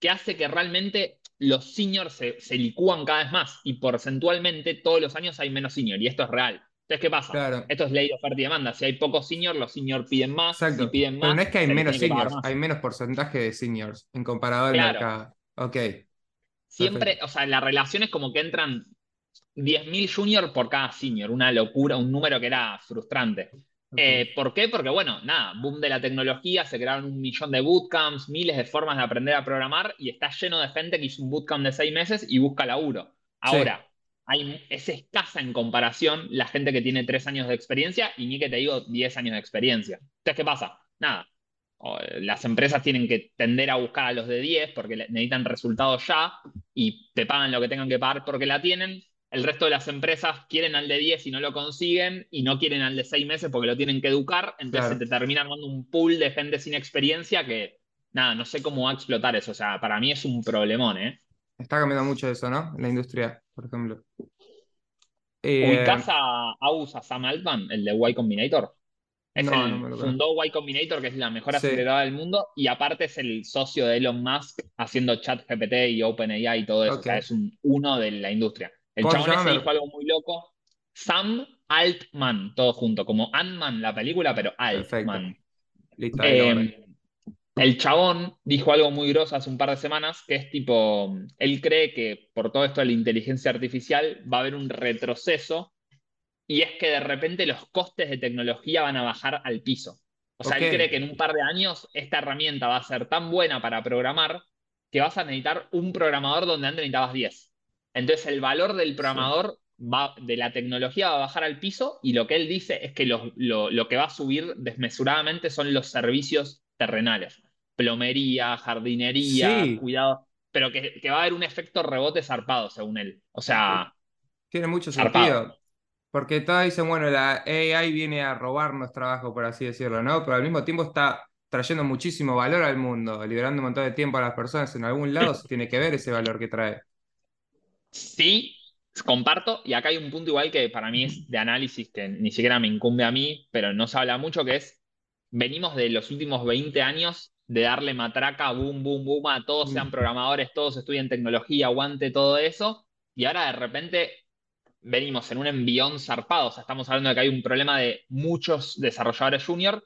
que hace que realmente los seniors se, se licúan cada vez más y porcentualmente todos los años hay menos senior y esto es real. Entonces, ¿qué pasa? claro, Esto es ley de oferta y demanda. Si hay pocos seniors, los seniors piden más. Si exacto. piden Pero más, no es que hay menos seniors, hay menos porcentaje de seniors en comparado al Claro, mercado. Ok, siempre, perfecto. o sea, la relación es como que entran 10.000 juniors por cada senior, una locura, un número que era frustrante. Eh, ¿por qué? Porque, bueno, nada, boom de la tecnología, se crearon un millón de bootcamps, miles de formas de aprender a programar y está lleno de gente que hizo un bootcamp de seis meses y busca laburo. Sí, Ahora, hay, es escasa en comparación la gente que tiene tres años de experiencia y ni que te digo 10 años de experiencia. Entonces, ¿qué pasa? Nada, las empresas tienen que tender a buscar a los de 10 porque necesitan resultados ya y te pagan lo que tengan que pagar porque la tienen. El resto de las empresas quieren al de 10 y no lo consiguen y no quieren al de 6 meses porque lo tienen que educar. Entonces se te termina armando un pool de gente sin experiencia que, nada, no sé cómo va a explotar eso. O sea, para mí es un problemón, ¿eh? Está cambiando mucho eso, ¿no? En la industria, por ejemplo. Eh, ¿Ubicás a, a US, a Sam Altman, el de Y Combinator? Es no, no me el lo fundó Y Combinator, que es la mejor Sí, aceleradora del mundo, y aparte es el socio de Elon Musk haciendo ChatGPT y OpenAI y todo eso. O sea, es un uno de la industria. El ¿Cómo se chabón ese dijo algo muy loco. Sam Altman, todo junto, como Ant-Man la película, pero Perfecto. Altman. Listo, ahí borré. Eh, el chabón dijo algo muy grosso hace un par de semanas, que es tipo, él cree que por todo esto de la inteligencia artificial va a haber un retroceso y es que de repente los costes de tecnología van a bajar al piso. O sea, él cree que en un par de años esta herramienta va a ser tan buena para programar que vas a necesitar un programador donde antes necesitabas 10. Entonces el valor del sí, programador va, de la tecnología va a bajar al piso y lo que él dice es que lo, lo- lo que va a subir desmesuradamente son los servicios terrenales. Plomería, jardinería, sí, cuidado, pero que, que va a haber un efecto rebote zarpado, según él. O sea, tiene mucho zarpado. sentido. Porque todos dicen, bueno, la AI viene a robarnos trabajo, por así decirlo, ¿no? Pero al mismo tiempo está trayendo muchísimo valor al mundo, liberando un montón de tiempo a las personas. En algún lado se tiene que ver ese valor que trae. Sí, comparto, y acá hay un punto igual que para mí es de análisis que ni siquiera me incumbe a mí, pero no se habla mucho, que es, venimos de los últimos 20 años de darle matraca, boom, boom, boom, a todos sean Mm, programadores, todos estudien tecnología, aguante todo eso, y ahora de repente venimos en un envión zarpado, o sea, estamos hablando de que hay un problema de muchos desarrolladores junior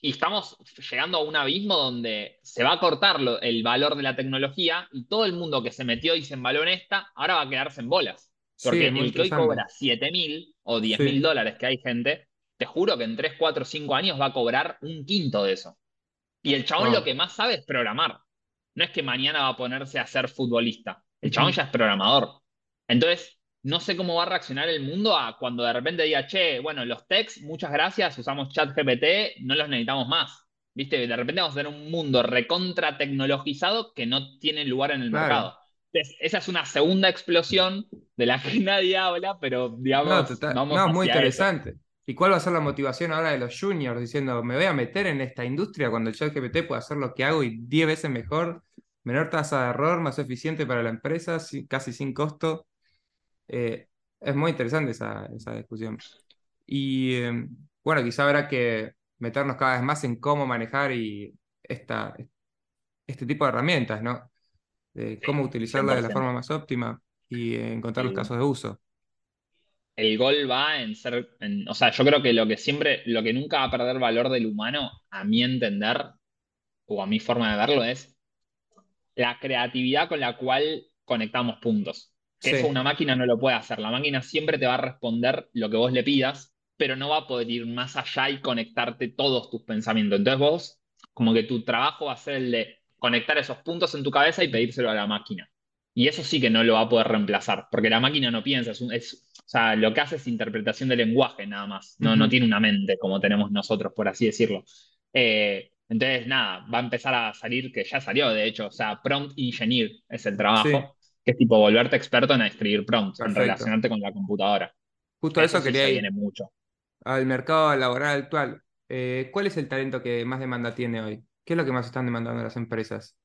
y estamos llegando a un abismo donde se va a cortar lo- el valor de la tecnología y todo el mundo que se metió y se embaló en esta, ahora va a quedarse en bolas. Sí, Porque muy el que hoy cobra 7 mil o 10 mil Sí, dólares que hay gente, te juro que en 3 4 5 años va a cobrar un quinto de eso. Y el chabón lo wow. que más sabe es programar. No es que mañana va a ponerse a ser futbolista. El chabón ya es programador. Entonces, no sé cómo va a reaccionar el mundo a cuando de repente diga, che, bueno, los techs, muchas gracias, usamos ChatGPT, no los necesitamos más. ¿Viste? De repente vamos a tener un mundo recontra tecnologizado que no tiene lugar en el Claro. mercado. Entonces, esa es una segunda explosión de la que nadie habla, pero No, digamos, total, vamos no, muy eso. ¿Y cuál va a ser la motivación ahora de los juniors diciendo, me voy a meter en esta industria cuando el ChatGPT puede hacer lo que hago y 10 veces mejor, menor tasa de error, más eficiente para la empresa, si- casi sin costo? Eh, es muy interesante esa, esa discusión. Y eh, bueno, quizá habrá que meternos cada vez más en cómo manejar y esta, este tipo de herramientas, ¿no? De cómo por de la forma más óptima y encontrar los casos de uso. El gol va en ser, en- o sea, yo creo que lo que siempre, lo que nunca va a perder valor del humano, a mi entender, o a mi forma de verlo, es la creatividad con la cual conectamos puntos. Que eso una máquina no lo puede hacer. La máquina siempre te va a responder lo que vos le pidas, pero no va a poder ir más allá y conectarte todos tus pensamientos. Entonces vos, como que tu trabajo va a ser el de conectar esos puntos en tu cabeza y pedírselo a la máquina. Y eso sí que no lo va a poder reemplazar, porque la máquina no piensa, es, un- es- o sea, lo que hace es interpretación del lenguaje nada más, no, no tiene una mente como tenemos nosotros, por así decirlo. Eh, entonces, nada, va a empezar a salir, que ya salió, de hecho, o sea, prompt engineer es el Sí, trabajo, que es tipo volverte experto en escribir prompts, en relacionarte con la computadora. Justo a Eso eso sí quería ir, viene mucho. al mercado laboral actual. Eh, ¿cuál es el talento que más demanda tiene hoy? ¿Qué es lo que más están demandando las empresas?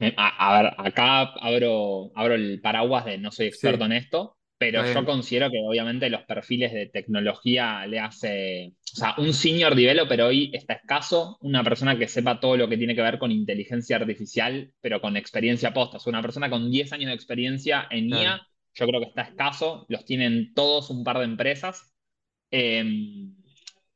Eh, A, ver, acá abro, abro el paraguas de no soy experto Sí, en esto, pero yo considero que obviamente los perfiles de tecnología le hace, o sea, un senior developer hoy está escaso, una persona que sepa todo lo que tiene que ver con inteligencia artificial, pero con experiencia posta, o sea, una persona con 10 años de experiencia en. IA, yo creo que está escaso, los tienen todos un par de empresas. Eh,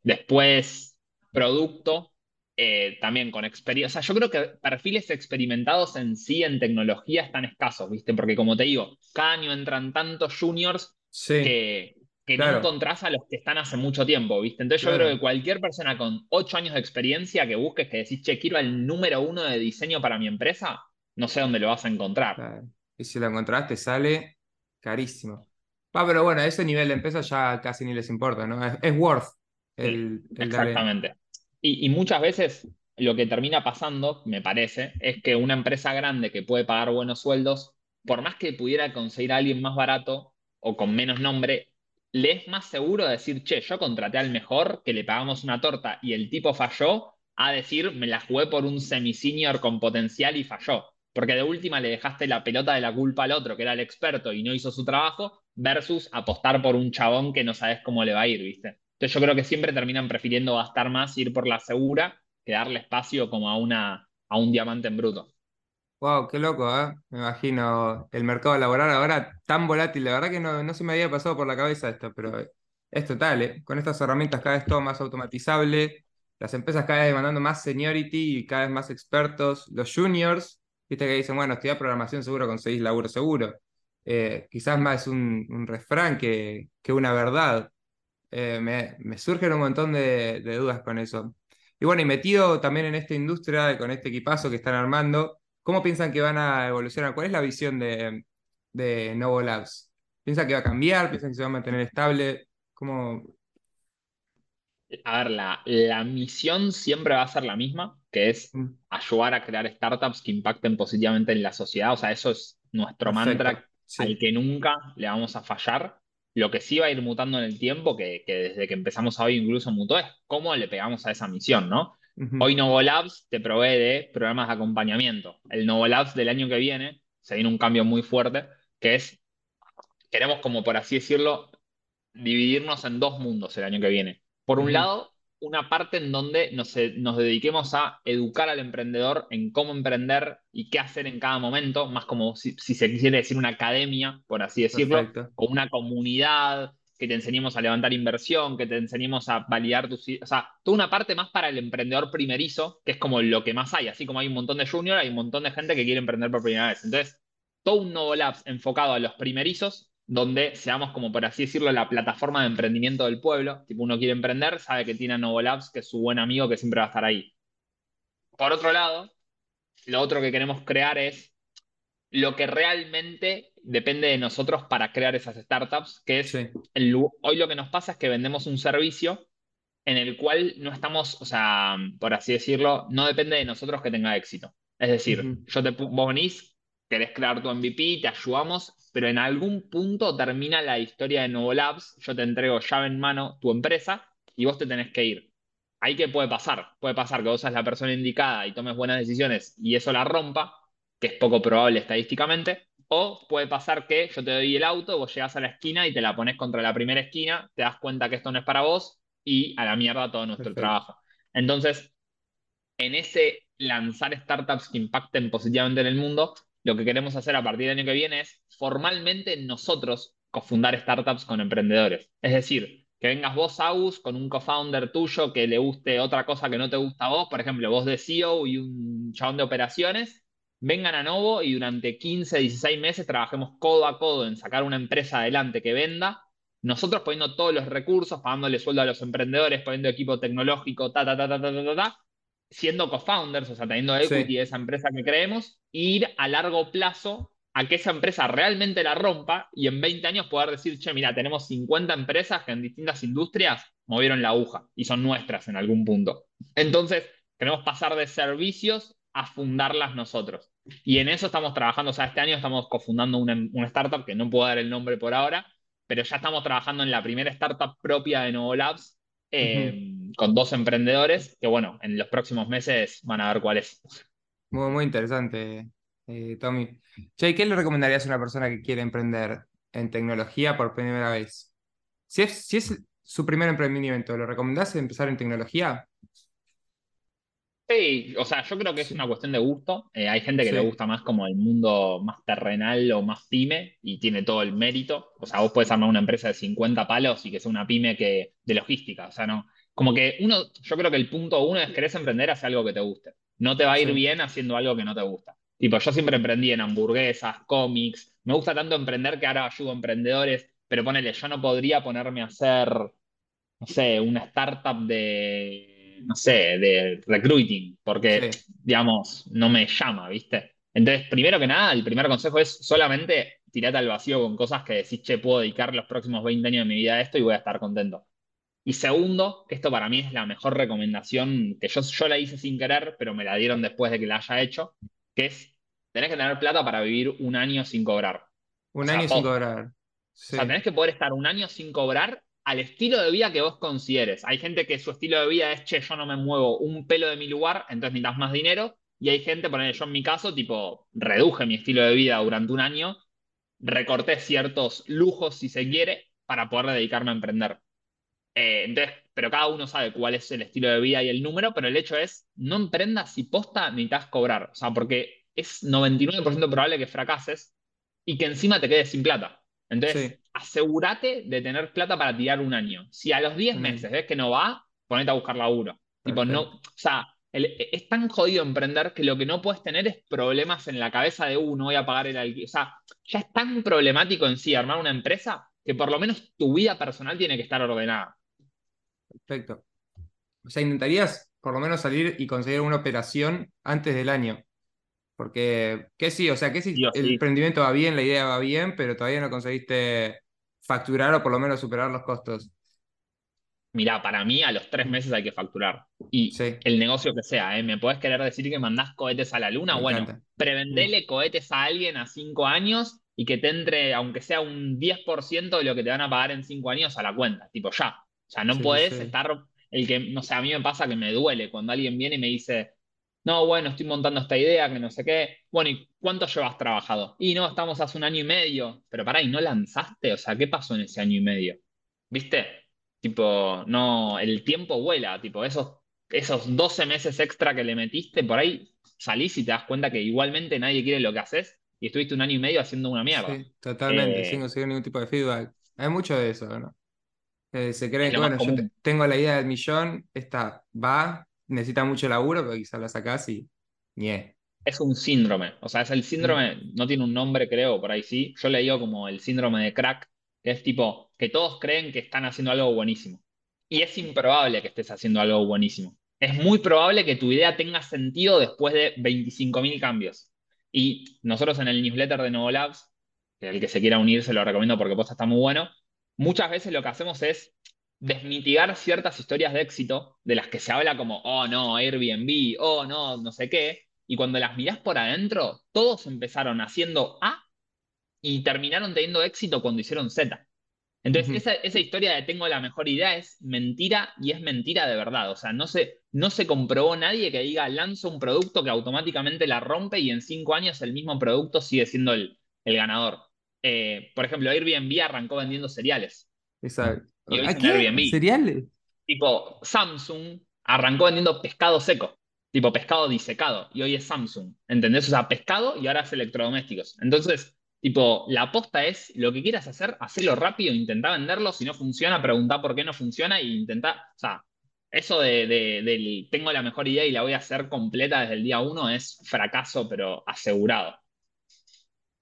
después, producto, eh, también con experiencia. O sea, yo creo que perfiles experimentados en sí en tecnología están escasos, ¿viste? Porque como te digo, cada año entran tantos juniors Sí, que, que no encontrás a los que están hace mucho tiempo, ¿viste? Entonces yo creo que cualquier persona con 8 años de experiencia que busques, que decís, che, quiero el número uno de diseño para mi empresa, no sé dónde lo vas a encontrar. claro. Y si lo encontraste, sale carísimo. Ah, pero bueno, a ese nivel de empresa ya casi ni les importa, ¿no? Es, es worth el, darle. Y muchas veces lo que termina pasando, me parece, es que una empresa grande que puede pagar buenos sueldos, por más que pudiera conseguir a alguien más barato o con menos nombre, le es más seguro decir, che, yo contraté al mejor, que le pagamos una torta y el tipo falló, a decir, me la jugué por un semi-senior con potencial y falló. Porque de última le dejaste la pelota de la culpa al otro, que era el experto y no hizo su trabajo, versus apostar por un chabón que no sabes cómo le va a ir, ¿viste? Entonces yo creo que siempre terminan prefiriendo gastar más, ir por la segura, que darle espacio como a, una, a un diamante en bruto. Wow, qué loco, ¿eh? Me imagino el mercado laboral ahora tan volátil. La verdad que no, no se me había pasado por la cabeza esto, pero es total, ¿eh? Con estas herramientas cada vez todo más automatizable, las empresas cada vez demandando más seniority y cada vez más expertos. Los juniors, viste que dicen, bueno, estudiar programación seguro conseguís laburo seguro. Eh, quizás más un, un refrán que, que una verdad. Eh, me, me surgen un montón de, de dudas con eso. Y bueno, y metido también en esta industria, con este equipazo que están armando, ¿cómo piensan que van a evolucionar? ¿Cuál es la visión de, de Novo Labs? ¿Piensan que va a cambiar? ¿Piensan que se va a mantener estable? ¿Cómo? A ver, la, la misión siempre va a ser la misma, que es Mm, ayudar a crear startups que impacten positivamente en la sociedad. O sea, eso es nuestro Perfecto, mantra al que nunca le vamos a fallar. Lo que sí va a ir mutando en el tiempo, que, que desde que empezamos a hoy incluso mutó, es cómo le pegamos a esa misión, ¿no? Ujú, Hoy Novo Labs te provee de programas de acompañamiento. El Novo Labs del año que viene se viene un cambio muy fuerte, que es, queremos como por así decirlo, dividirnos en dos mundos el año que viene. Por un lado, una parte en donde nos, nos dediquemos a educar al emprendedor en cómo emprender y qué hacer en cada momento, más como si, si se quisiera decir una academia, por así decirlo, Perfecto. o una comunidad que te enseñemos a levantar inversión, que te enseñemos a validar tus... O sea, toda una parte más para el emprendedor primerizo, que es como lo que más hay. Así como hay un montón de junior, hay un montón de gente que quiere emprender por primera vez. Entonces, todo un labs enfocado a los primerizos, donde seamos como por así decirlo la plataforma de emprendimiento del pueblo. Tipo, uno quiere emprender, sabe que tiene a Novo Labs, que es su buen amigo que siempre va a estar ahí. Por otro lado, lo otro que queremos crear es lo que realmente depende de nosotros para crear esas startups, que es Sí. el, hoy lo que nos pasa es que vendemos un servicio en el cual no estamos, o sea, por así decirlo, no depende de nosotros que tenga éxito. Es decir, yo te, vos venís, querés crear tu MVP, te ayudamos, pero en algún punto termina la historia de Novo Labs, yo te entrego llave en mano tu empresa y vos te tenés que ir. Ahí que puede pasar, puede pasar que vos seas la persona indicada y tomes buenas decisiones y eso la rompa, que es poco probable estadísticamente, o puede pasar que yo te doy el auto, vos llegás a la esquina y te la pones contra la primera esquina, te das cuenta que esto no es para vos y a la mierda todo nuestro Perfecto. trabajo. Entonces, en ese lanzar startups que impacten positivamente en el mundo, lo que queremos hacer a partir del año que viene es formalmente nosotros cofundar startups con emprendedores. Es decir, que vengas vos, Agus, con un co-founder tuyo que le guste otra cosa que no te gusta a vos, por ejemplo, vos de CEO y un chabón de operaciones, vengan a Novo y durante 15, 16 meses trabajemos codo a codo en sacar una empresa adelante que venda, nosotros poniendo todos los recursos, pagándole sueldo a los emprendedores, poniendo equipo tecnológico, ta, ta, ta, ta, ta, ta, ta, ta, siendo co-founders, o sea, teniendo equity Sí. de esa empresa que creemos, ir a largo plazo a que esa empresa realmente la rompa y en 20 años poder decir, che, mira, tenemos 50 empresas que en distintas industrias movieron la aguja y son nuestras en algún punto. Entonces, queremos pasar de servicios a fundarlas nosotros. Y en eso estamos trabajando, o sea, este año estamos cofundando una, una startup que no puedo dar el nombre por ahora, pero ya estamos trabajando en la primera startup propia de Novo Labs eh, con dos emprendedores que, bueno, en los próximos meses van a ver cuál es. Muy, muy interesante, eh, Tommy. Che, ¿qué le recomendarías a una persona que quiere emprender en tecnología por primera vez? Si es, si es su primer emprendimiento, ¿lo recomendás empezar en tecnología? Sí, o sea, yo creo que es una cuestión de gusto. Eh, hay gente que le gusta más como el mundo más terrenal o más pyme y tiene todo el mérito. O sea, vos puedes armar una empresa de 50 palos y que sea una pyme que, de logística. O sea, no. Como que uno, yo creo que el punto uno es querés emprender hacia algo que te guste. No te va a ir Sí. bien haciendo algo que no te gusta. Tipo, yo siempre emprendí en hamburguesas, cómics. Me gusta tanto emprender que ahora ayudo a emprendedores, pero ponele, yo no podría ponerme a hacer no sé, una startup de, no sé, de recruiting, porque, Sí. digamos, no me llama, ¿viste? Entonces, primero que nada, el primer consejo es solamente tirate al vacío con cosas que decís, che, puedo dedicar los próximos 20 años de mi vida a esto y voy a estar contento. Y segundo, esto para mí es la mejor recomendación que yo, yo la hice sin querer, pero me la dieron después de que la haya hecho, que es, tenés que tener plata para vivir un año sin cobrar. Un O sea, año sin cobrar. O sea, tenés que poder estar un año sin cobrar al estilo de vida que vos consideres. Hay gente que su estilo de vida es, che, yo no me muevo un pelo de mi lugar, entonces necesitas más dinero. Y hay gente, poner yo en mi caso, tipo, reduje mi estilo de vida durante un año, recorté ciertos lujos, si se quiere, para poder dedicarme a emprender. Eh, entonces, pero cada uno sabe cuál es el estilo de vida y el número, pero el hecho es, no emprendas si posta necesitas cobrar. O sea, porque es 99% probable que fracases y que encima te quedes sin plata. Entonces, Sí. asegúrate de tener plata para tirar un año. Si a los 10 Un año. meses ves que no va, ponete a buscar laburo. Tipo, no, o sea, el- es tan jodido emprender que lo que no puedes tener es problemas en la cabeza de uno, voy a pagar el alquiler. O sea, ya es tan problemático en sí armar una empresa que por lo menos tu vida personal tiene que estar ordenada. Perfecto. O sea, intentarías por lo menos salir y conseguir una operación antes del año. Porque, ¿qué sí? O sea, ¿qué si Sí el sí. emprendimiento va bien, la idea va bien, pero todavía no conseguiste facturar o por lo menos superar los costos? Mirá, para mí a los tres meses hay que facturar. Y Sí. el negocio que sea, ¿eh? ¿Me podés querer decir que mandás cohetes a la luna? Me bueno, encanta. prevendele cohetes a alguien a cinco años y que te entre, aunque sea un 10% de lo que te van a pagar en cinco años a la cuenta. Tipo, ya. O sea, no Sí, sí. estar. El que, no sé, a mí me pasa que me duele cuando alguien viene y me dice. No, bueno, estoy montando esta idea, que no sé qué. Bueno, ¿y cuánto llevas trabajado? Y no, estamos hace un año y medio. Pero pará, ¿y no lanzaste? O sea, ¿qué pasó en ese año y medio? ¿Viste? Tipo, no, el tiempo vuela, tipo, esos, esos 12 meses extra que le metiste, por ahí salís y te das cuenta que igualmente nadie quiere lo que haces y estuviste un año y medio haciendo una mierda. Sí, totalmente, Eh, sin conseguir ningún tipo de feedback. Hay mucho de eso, ¿no? Eh, se creen Es que, bueno, yo te- tengo la idea del millón, esta va, necesita mucho laburo, pero quizás la sacás y ñe. es un síndrome. O sea, es el síndrome, Mm. no tiene un nombre, creo, por ahí sí. Yo le digo como el síndrome de crack, que es tipo que todos creen que están haciendo algo buenísimo. Y es improbable que estés haciendo algo buenísimo. Es muy probable que tu idea tenga sentido después de 25.000 cambios. Y nosotros en el newsletter de Novo Labs, el que se quiera unir se lo recomiendo porque posta está muy bueno, muchas veces lo que hacemos es desmitigar ciertas historias de éxito de las que se habla como, oh no, Airbnb, oh no, no sé qué, y cuando las mirás por adentro, todos empezaron haciendo A y terminaron teniendo éxito cuando hicieron Z. Entonces, esa, esa historia de tengo la mejor idea es mentira y es mentira de verdad. O sea, no se, no se comprobó nadie que diga lanzo un producto que automáticamente la rompe y en cinco años el mismo producto sigue siendo el, el ganador. Eh, por ejemplo, Airbnb arrancó vendiendo cereales. Exacto. Y hoy ¿A es un qué? Airbnb. ¿Cereales? Tipo, Samsung arrancó vendiendo pescado seco, tipo pescado disecado, y hoy es Samsung, ¿entendés? O sea, pescado y ahora es electrodomésticos. Entonces, tipo, la aposta es lo que quieras hacer, hacelo rápido, intentá venderlo, si no funciona, preguntá por qué no funciona y intentá, o sea, eso de, de- del tengo la mejor idea y la voy a hacer completa desde el día uno es fracaso, pero asegurado.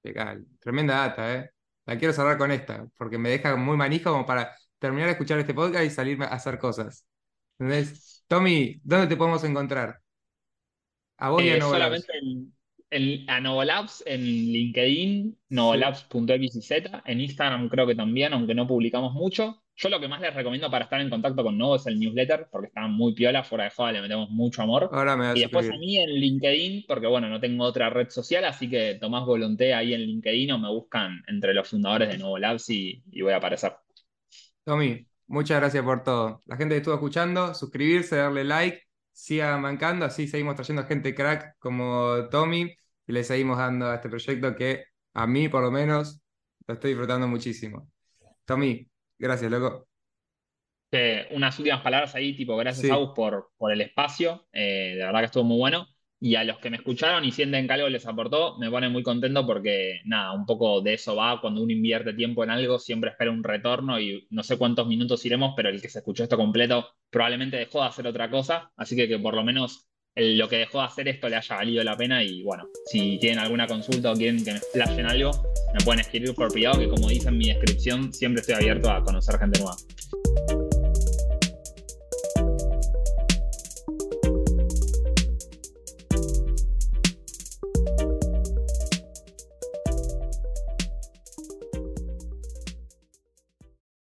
Legal. Tremenda data, ¿eh? La quiero cerrar con esta, porque me deja muy manija como para terminar de escuchar este podcast y salirme a hacer cosas. ¿Entendés? Tommy, ¿dónde te podemos encontrar? A vos y a Eh, solamente en, en- a Novolabs en LinkedIn, novolabs.xyz, en Instagram creo que también, aunque no publicamos mucho. Yo lo que más les recomiendo para estar en contacto con Novo es el newsletter, porque está muy piola, fuera de joda, le metemos mucho amor. Ahora me vas Y después a mí en LinkedIn, porque bueno, no tengo otra red social, así que Tomás Volonté ahí en LinkedIn o me buscan entre los fundadores de Novolabs y, y voy a aparecer. Tommy, muchas gracias por todo. La gente que estuvo escuchando, suscribirse, darle like, siga mancando, así seguimos trayendo gente crack como Tommy y le seguimos dando a este proyecto que a mí por lo menos lo estoy disfrutando muchísimo. Tommy, gracias, loco. Eh, unas últimas palabras ahí, tipo, gracias Sí. Agus por, por el espacio, eh, de verdad que estuvo muy bueno. Y a los que me escucharon y sienten que algo les aportó, me pone muy contento porque, nada, un poco de eso va. Cuando uno invierte tiempo en algo, siempre espera un retorno y no sé cuántos minutos iremos, pero el que se escuchó esto completo probablemente dejó de hacer otra cosa. Así que que por lo menos lo que dejó de hacer esto le haya valido la pena. Y bueno, si tienen alguna consulta o quieren que me explayen algo, me pueden escribir por privado, que como dice en mi descripción, siempre estoy abierto a conocer gente nueva.